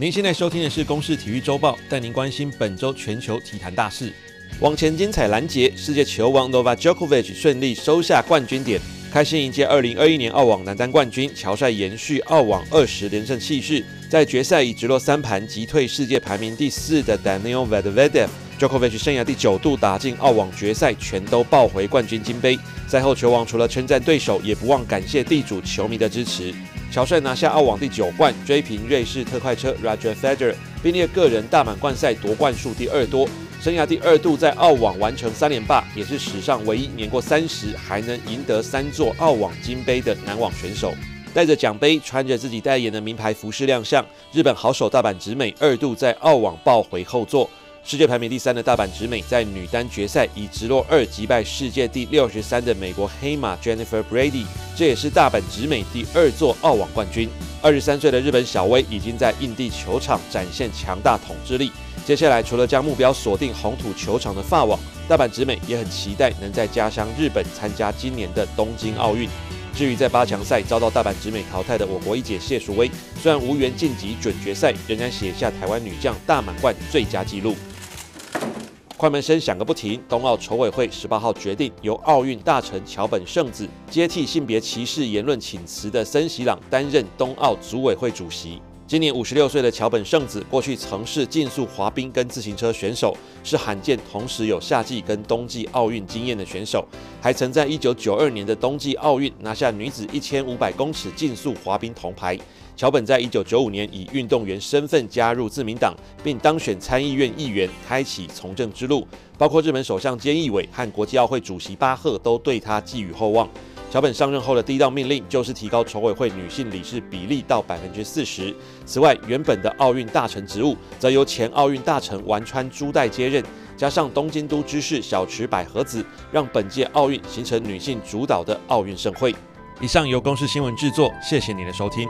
您现在收听的是《公视体育周报》，带您关心本周全球体坛大事。网前精彩拦截，世界球王 Novak Djokovic 顺利收下冠军点，开心迎接2021年澳网男单冠军。乔帅延续澳网二十连胜气势，在决赛以直落三盘击退世界排名第四的 Daniel v e d v e d e v。j o k o v i c 生涯第九度打进澳网决赛，全都抱回冠军金杯。赛后，球王除了称赞对手，也不忘感谢地主球迷的支持。乔帅拿下澳网第九冠，追平瑞士特快车 Roger Federer，并列个人大满贯赛夺冠数第二多，生涯第二度在澳网完成三连霸，也是史上唯一年过三十还能赢得三座澳网金杯的男网选手。带着奖杯，穿着自己代言的名牌服饰亮相。日本好手大阪直美二度在澳网抱回后座。世界排名第三的大阪直美在女单决赛以直落二击败世界第六十三的美国黑马 Jennifer Brady，这也是大阪直美第二座澳网冠军。二十三岁的日本小威已经在印地球场展现强大统治力。接下来，除了将目标锁定红土球场的法网，大阪直美也很期待能在家乡日本参加今年的东京奥运。至于在八强赛遭到大阪直美淘汰的我国一姐谢淑薇，虽然无缘晋级准决赛，仍然写下台湾女将大满贯最佳纪录。快门声响个不停，冬奥筹委会十八号决定由奥运大臣桥本圣子接替性别歧视言论请辞的森喜朗担任冬奥组委会主席。今年五十六岁的桥本圣子，过去曾是竞速滑冰跟自行车选手，是罕见同时有夏季跟冬季奥运经验的选手，还曾在一九九二年的冬季奥运拿下女子一千五百公尺竞速滑冰铜牌。桥本在一九九五年以运动员身份加入自民党，并当选参议院议员，开启从政之路。包括日本首相菅义伟和国际奥会主席巴赫都对他寄予厚望。小本上任后的第一道命令就是提高筹委会女性理事比例到百分之四十。此外，原本的奥运大臣职务则由前奥运大臣丸川珠代接任，加上东京都知事小池百合子，让本届奥运形成女性主导的奥运盛会。以上由公司新闻制作，谢谢你的收听。